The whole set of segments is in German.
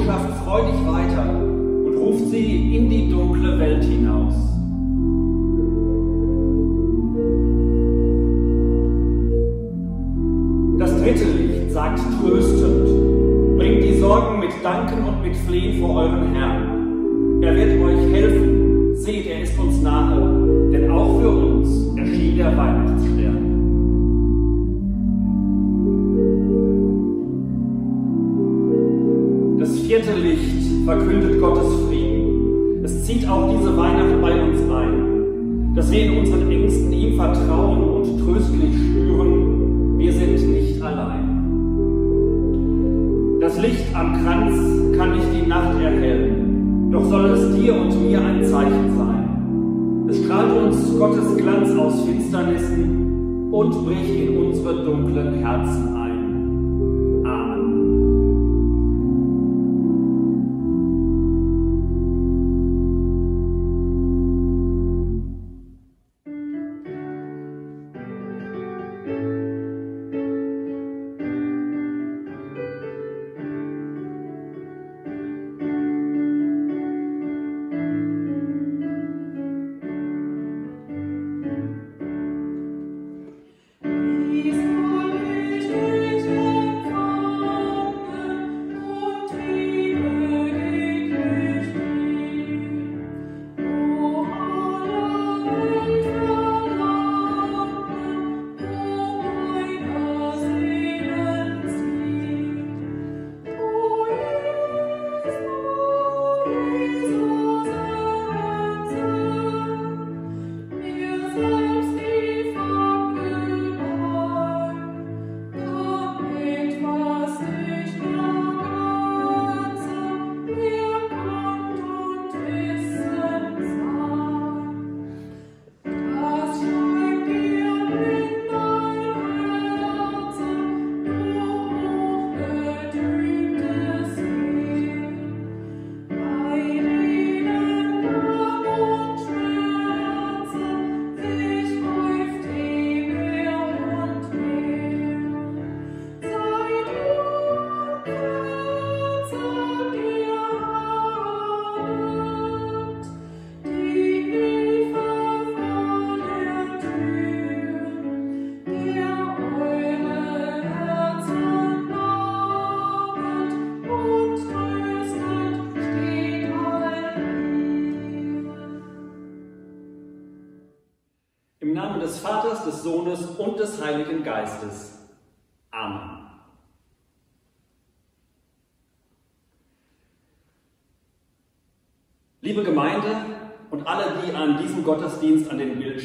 Botschaft freudig weiter und ruft sie in die dunkle Welt hinaus. dritte Licht sagt tröstend, bringt die Sorgen mit Danken und mit Flehen vor euren Herzen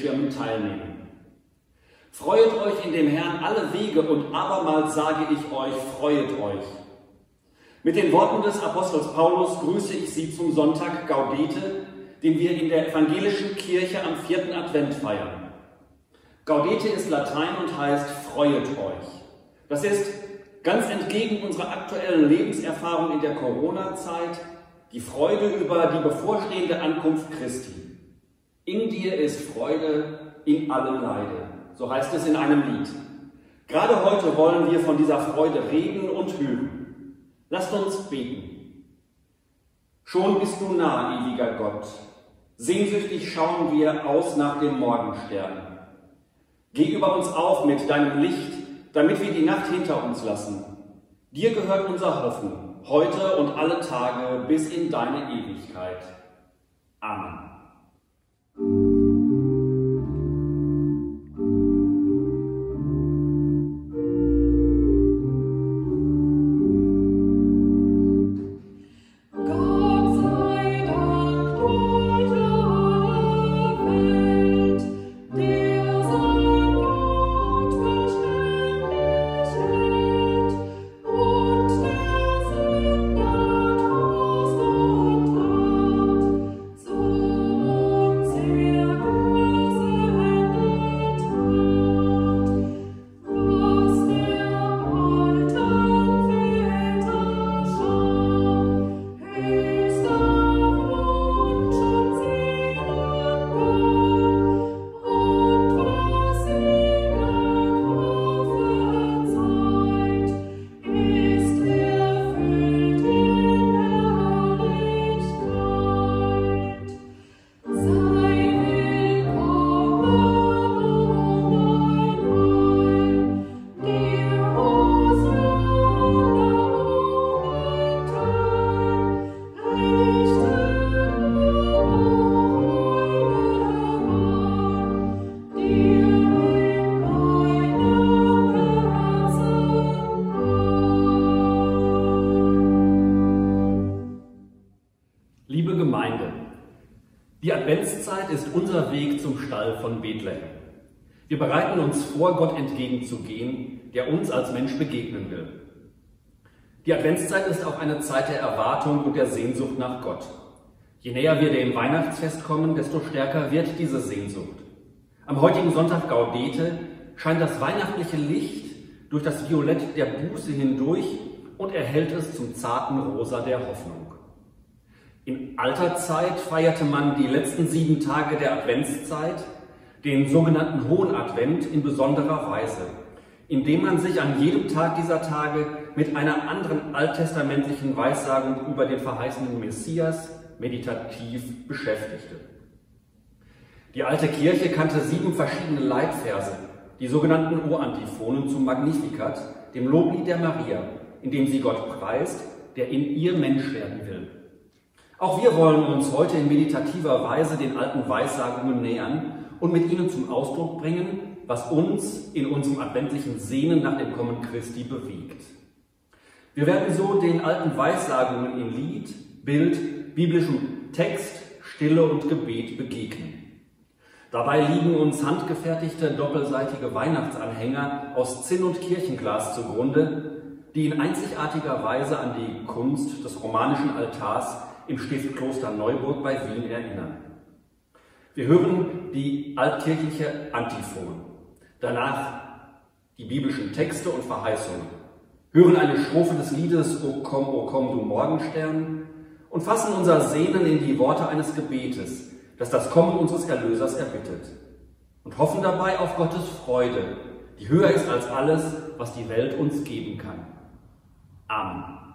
den Bildschirmen teilnehmen. Freuet euch in dem Herrn alle Wege und abermals sage ich euch, freuet euch. Mit den Worten des Apostels Paulus grüße ich Sie zum Sonntag Gaudete, den wir in der evangelischen Kirche am vierten Advent feiern. Gaudete ist Latein und heißt freuet euch. Das ist ganz entgegen unserer aktuellen Lebenserfahrung in der Corona-Zeit die Freude über die bevorstehende Ankunft Christi. In dir ist Freude in allem Leide. So heißt es in einem Lied. Gerade heute wollen wir von dieser Freude reden und hören. Lasst uns beten. Schon bist du nah, ewiger Gott. Sehnsüchtig schauen wir aus nach dem Morgenstern. Geh über uns auf mit deinem Licht, damit wir die Nacht hinter uns lassen. Dir gehört unser Hoffen, heute und alle Tage bis in deine Ewigkeit. Amen. Thank you. Wir bereiten uns vor, Gott entgegenzugehen, der uns als Mensch begegnen will. Die Adventszeit ist auch eine Zeit der Erwartung und der Sehnsucht nach Gott. Je näher wir dem Weihnachtsfest kommen, desto stärker wird diese Sehnsucht. Am heutigen Sonntag Gaudete scheint das weihnachtliche Licht durch das Violett der Buße hindurch und erhält es zum zarten Rosa der Hoffnung. In alter Zeit feierte man die letzten sieben Tage der Adventszeit, den sogenannten Hohen Advent, in besonderer Weise, indem man sich an jedem Tag dieser Tage mit einer anderen alttestamentlichen Weissagung über den verheißenen Messias meditativ beschäftigte. Die alte Kirche kannte sieben verschiedene Leitverse, die sogenannten O-Antiphonen zum Magnificat, dem Loblied der Maria, in dem sie Gott preist, der in ihr Mensch werden will. Auch wir wollen uns heute in meditativer Weise den alten Weissagungen nähern und mit ihnen zum Ausdruck bringen, was uns in unserem adventlichen Sehnen nach dem Kommen Christi bewegt. Wir werden so den alten Weissagungen in Lied, Bild, biblischem Text, Stille und Gebet begegnen. Dabei liegen uns handgefertigte doppelseitige Weihnachtsanhänger aus Zinn und Kirchenglas zugrunde, die in einzigartiger Weise an die Kunst des romanischen Altars im Stiftkloster Neuburg bei Wien erinnern. Wir hören die altkirchliche Antiphon, danach die biblischen Texte und Verheißungen, hören eine Strophe des Liedes O komm, o komm, du Morgenstern und fassen unser Sehnen in die Worte eines Gebetes, das das Kommen unseres Erlösers erbittet und hoffen dabei auf Gottes Freude, die höher ist als alles, was die Welt uns geben kann. Amen.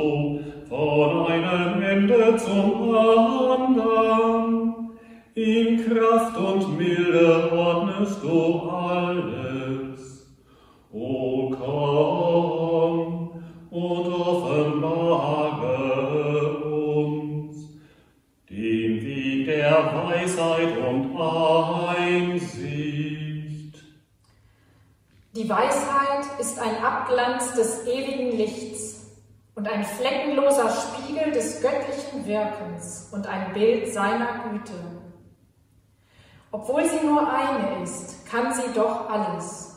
Bild seiner Güte. Obwohl sie nur eine ist, kann sie doch alles.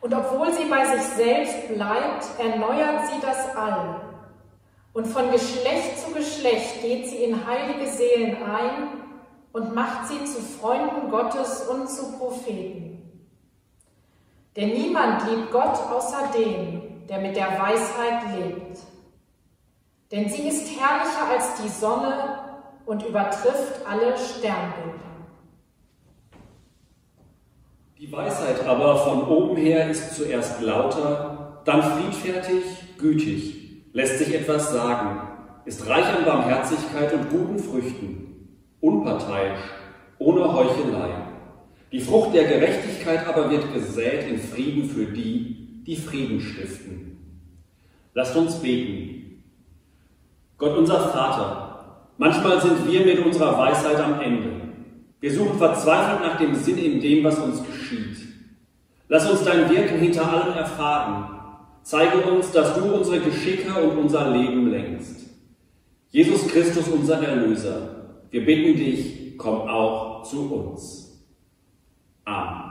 Und obwohl sie bei sich selbst bleibt, erneuert sie das All. Und von Geschlecht zu Geschlecht geht sie in heilige Seelen ein und macht sie zu Freunden Gottes und zu Propheten. Denn niemand liebt Gott außer dem, der mit der Weisheit lebt. Denn sie ist herrlicher als die Sonne und übertrifft alle Sternbilder. Die Weisheit aber von oben her ist zuerst lauter, dann friedfertig, gütig, lässt sich etwas sagen, ist reich an Barmherzigkeit und guten Früchten, unparteiisch, ohne Heuchelei. Die Frucht der Gerechtigkeit aber wird gesät in Frieden für die, die Frieden stiften. Lasst uns beten. Gott unser Vater, Manchmal sind wir mit unserer Weisheit am Ende. Wir suchen verzweifelt nach dem Sinn in dem, was uns geschieht. Lass uns dein Wirken hinter allem erfahren. Zeige uns, dass du unsere Geschicke und unser Leben lenkst. Jesus Christus, unser Erlöser, wir bitten dich, komm auch zu uns. Amen.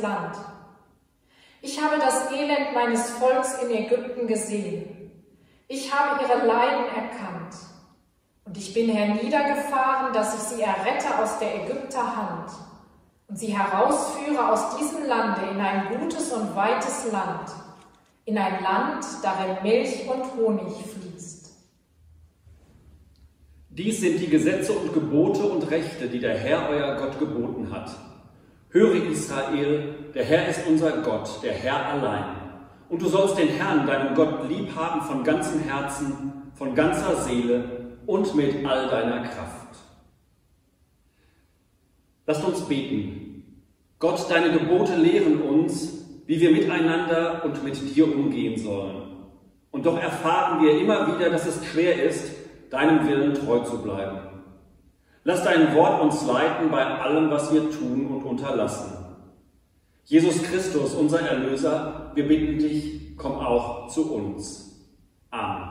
Land. Ich habe das Elend meines Volks in Ägypten gesehen. Ich habe ihre Leiden erkannt. Und ich bin herniedergefahren, dass ich sie errette aus der Ägypter Hand und sie herausführe aus diesem Lande in ein gutes und weites Land, in ein Land, darin Milch und Honig fließt. Dies sind die Gesetze und Gebote und Rechte, die der Herr euer Gott geboten hat. Höre Israel, der Herr ist unser Gott, der Herr allein. Und du sollst den Herrn, deinen Gott, lieb haben von ganzem Herzen, von ganzer Seele und mit all deiner Kraft. Lasst uns beten. Gott, deine Gebote lehren uns, wie wir miteinander und mit dir umgehen sollen. Und doch erfahren wir immer wieder, dass es schwer ist, deinem Willen treu zu bleiben. Lass dein Wort uns leiten bei allem, was wir tun und unterlassen. Jesus Christus, unser Erlöser, wir bitten dich, komm auch zu uns. Amen.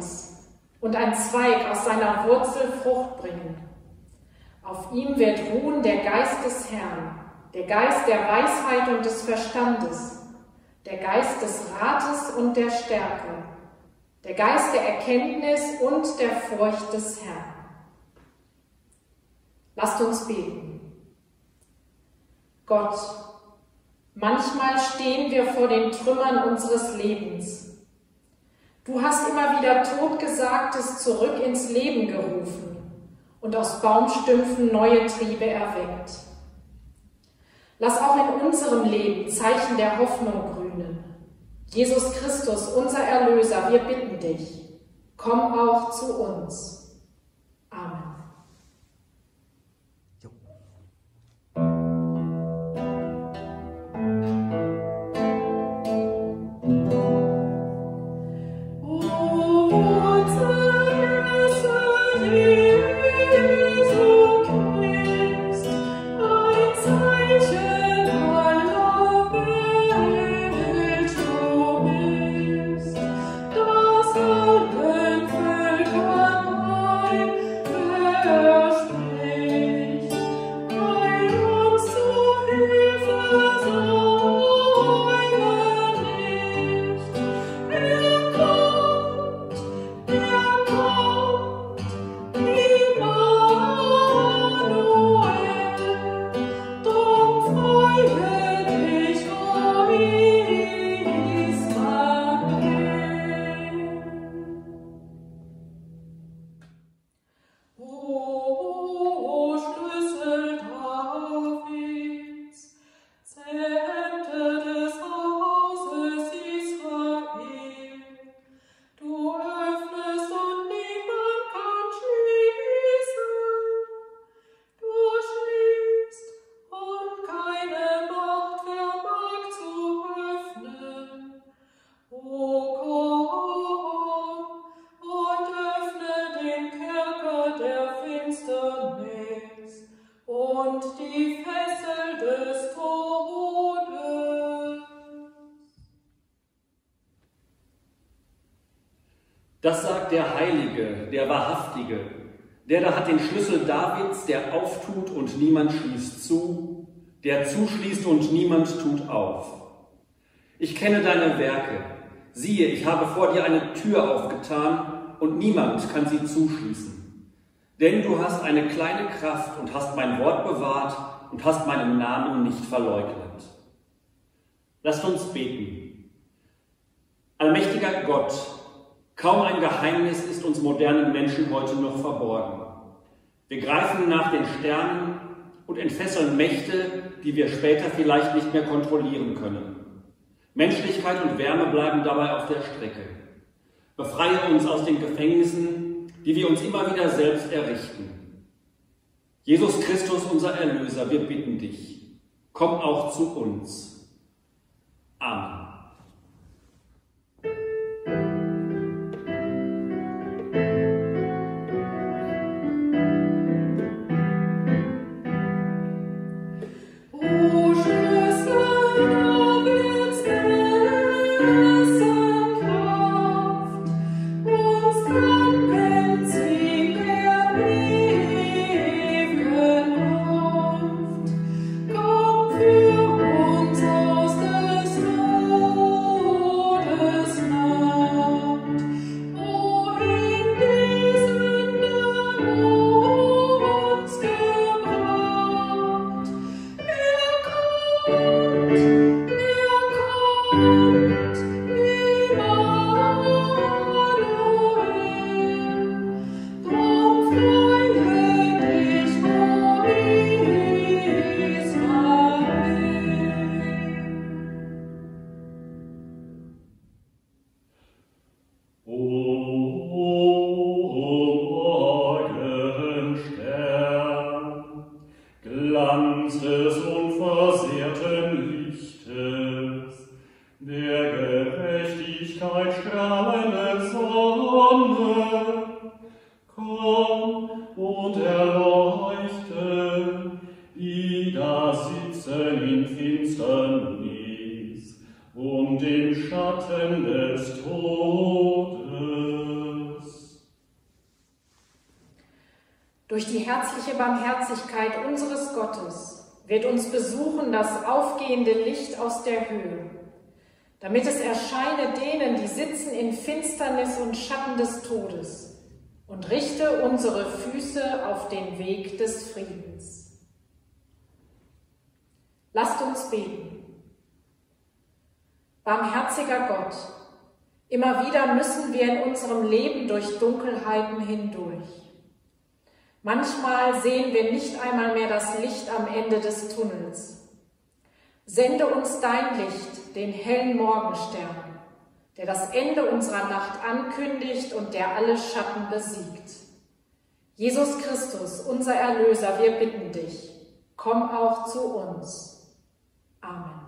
ein Zweig aus seiner Wurzel Frucht bringen. Auf ihm wird ruhen der Geist des Herrn, der Geist der Weisheit und des Verstandes, der Geist des Rates und der Stärke, der Geist der Erkenntnis und der Furcht des Herrn. Lasst uns beten. Gott, manchmal stehen wir vor den Trümmern unseres Lebens Du hast immer wieder Totgesagtes zurück ins Leben gerufen und aus Baumstümpfen neue Triebe erweckt. Lass auch in unserem Leben Zeichen der Hoffnung grünen. Jesus Christus, unser Erlöser, wir bitten dich, komm auch zu uns. Der Heilige, der Wahrhaftige. Der da hat den Schlüssel Davids, der auftut und niemand schließt zu, der zuschließt und niemand tut auf. Ich kenne deine Werke. Siehe, ich habe vor dir eine Tür aufgetan und niemand kann sie zuschließen. Denn du hast eine kleine Kraft und hast mein Wort bewahrt und hast meinen Namen nicht verleugnet. Lasst uns beten. Allmächtiger Gott, Kaum ein Geheimnis ist uns modernen Menschen heute noch verborgen. Wir greifen nach den Sternen und entfesseln Mächte, die wir später vielleicht nicht mehr kontrollieren können. Menschlichkeit und Wärme bleiben dabei auf der Strecke. Befreie uns aus den Gefängnissen, die wir uns immer wieder selbst errichten. Jesus Christus, unser Erlöser, wir bitten dich, komm auch zu uns. Amen. Durch die herzliche Barmherzigkeit unseres Gottes wird uns besuchen das aufgehende Licht aus der Höhe, damit es erscheine denen, die sitzen in Finsternis und Schatten des Todes, und richte unsere Füße auf den Weg des Friedens. Lasst uns beten. Barmherziger Gott, immer wieder müssen wir in unserem Leben durch Dunkelheiten hindurch. Manchmal sehen wir nicht einmal mehr das Licht am Ende des Tunnels. Sende uns dein Licht, den hellen Morgenstern, der das Ende unserer Nacht ankündigt und der alle Schatten besiegt. Jesus Christus, unser Erlöser, wir bitten dich, komm auch zu uns. Amen.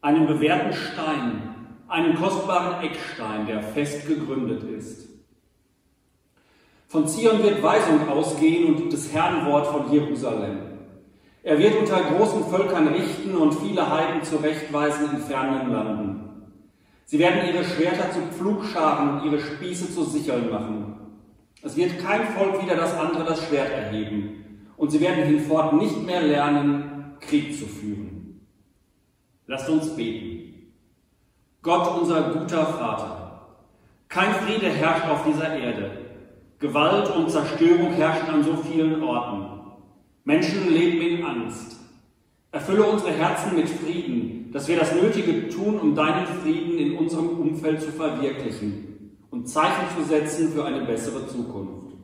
Einen bewährten Stein, einen kostbaren Eckstein, der fest gegründet ist. Von Zion wird Weisung ausgehen und das Herrnwort von Jerusalem. Er wird unter großen Völkern richten und viele Heiden zurechtweisen in fernen Landen. Sie werden ihre Schwerter zu Pflugscharen und ihre Spieße zu Sicheln machen. Es wird kein Volk wieder das andere das Schwert erheben, und sie werden hinfort nicht mehr lernen, Krieg zu führen. Lasst uns beten. Gott, unser guter Vater, kein Friede herrscht auf dieser Erde. Gewalt und Zerstörung herrschen an so vielen Orten. Menschen leben in Angst. Erfülle unsere Herzen mit Frieden, dass wir das Nötige tun, um deinen Frieden in unserem Umfeld zu verwirklichen und Zeichen zu setzen für eine bessere Zukunft.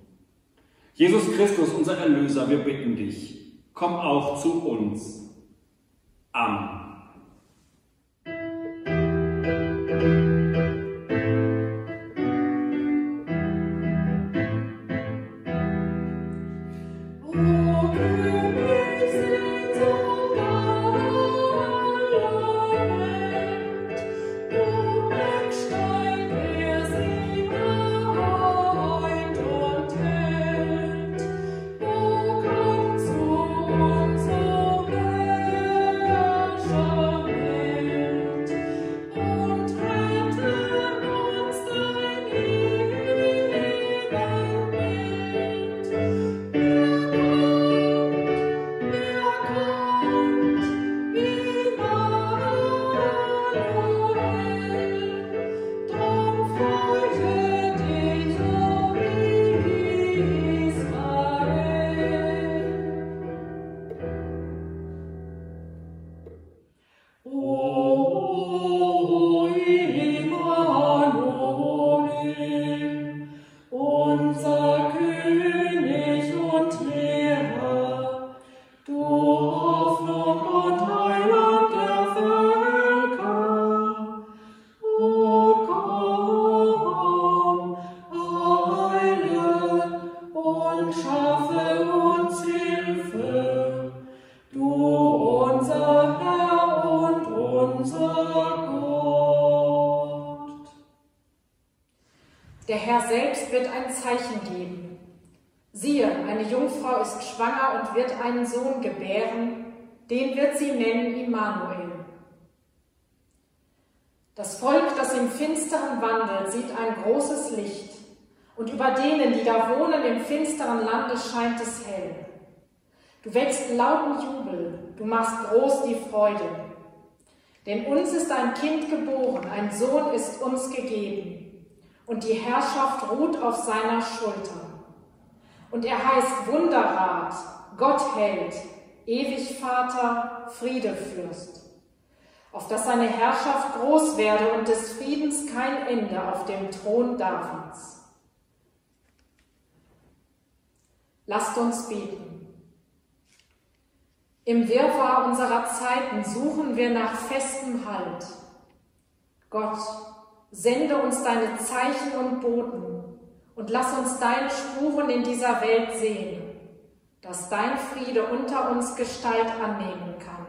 Jesus Christus, unser Erlöser, wir bitten dich, komm auch zu uns. Amen. Großes Licht, und über denen, die da wohnen im finsteren Lande, scheint es hell. Du wächst lauten Jubel, du machst groß die Freude. Denn uns ist ein Kind geboren, ein Sohn ist uns gegeben, und die Herrschaft ruht auf seiner Schulter. Und er heißt Wunderrat, Gott hält, ewig Vater, Friedefürst auf dass seine Herrschaft groß werde und des Friedens kein Ende auf dem Thron Davids. Lasst uns beten. Im Wirrwarr unserer Zeiten suchen wir nach festem Halt. Gott, sende uns deine Zeichen und Boten und lass uns deine Spuren in dieser Welt sehen, dass dein Friede unter uns Gestalt annehmen kann.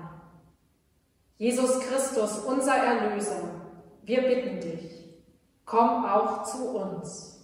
Jesus Christus, unser Erlöser, wir bitten dich, komm auch zu uns.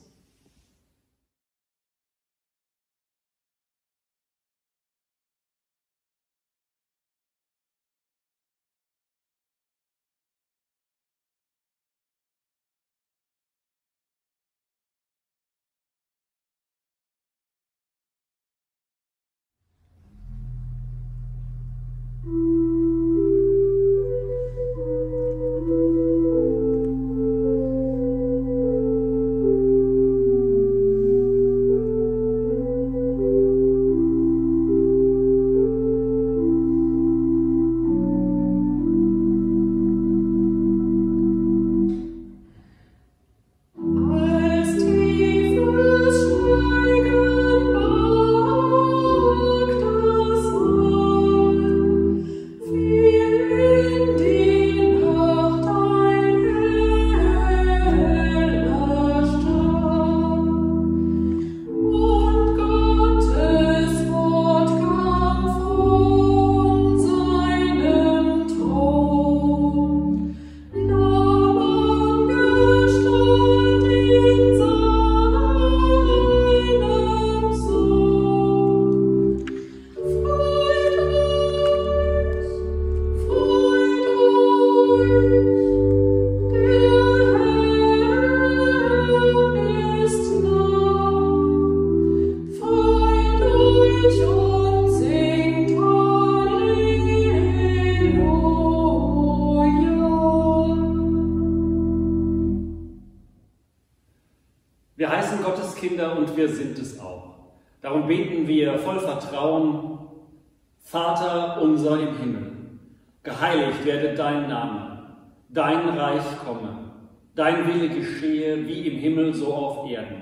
Dein Wille geschehe wie im Himmel so auf Erden.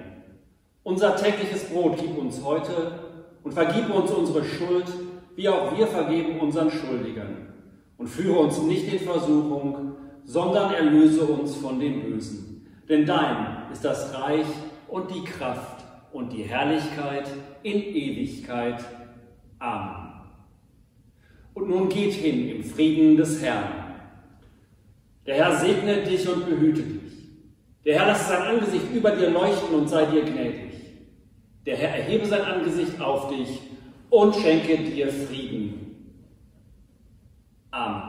Unser tägliches Brot gib uns heute und vergib uns unsere Schuld, wie auch wir vergeben unseren Schuldigern. Und führe uns nicht in Versuchung, sondern erlöse uns von dem Bösen. Denn dein ist das Reich und die Kraft und die Herrlichkeit in Ewigkeit. Amen. Und nun geht hin im Frieden des Herrn. Der Herr segne dich und behüte dich. Der Herr lasse sein Angesicht über dir leuchten und sei dir gnädig. Der Herr erhebe sein Angesicht auf dich und schenke dir Frieden. Amen.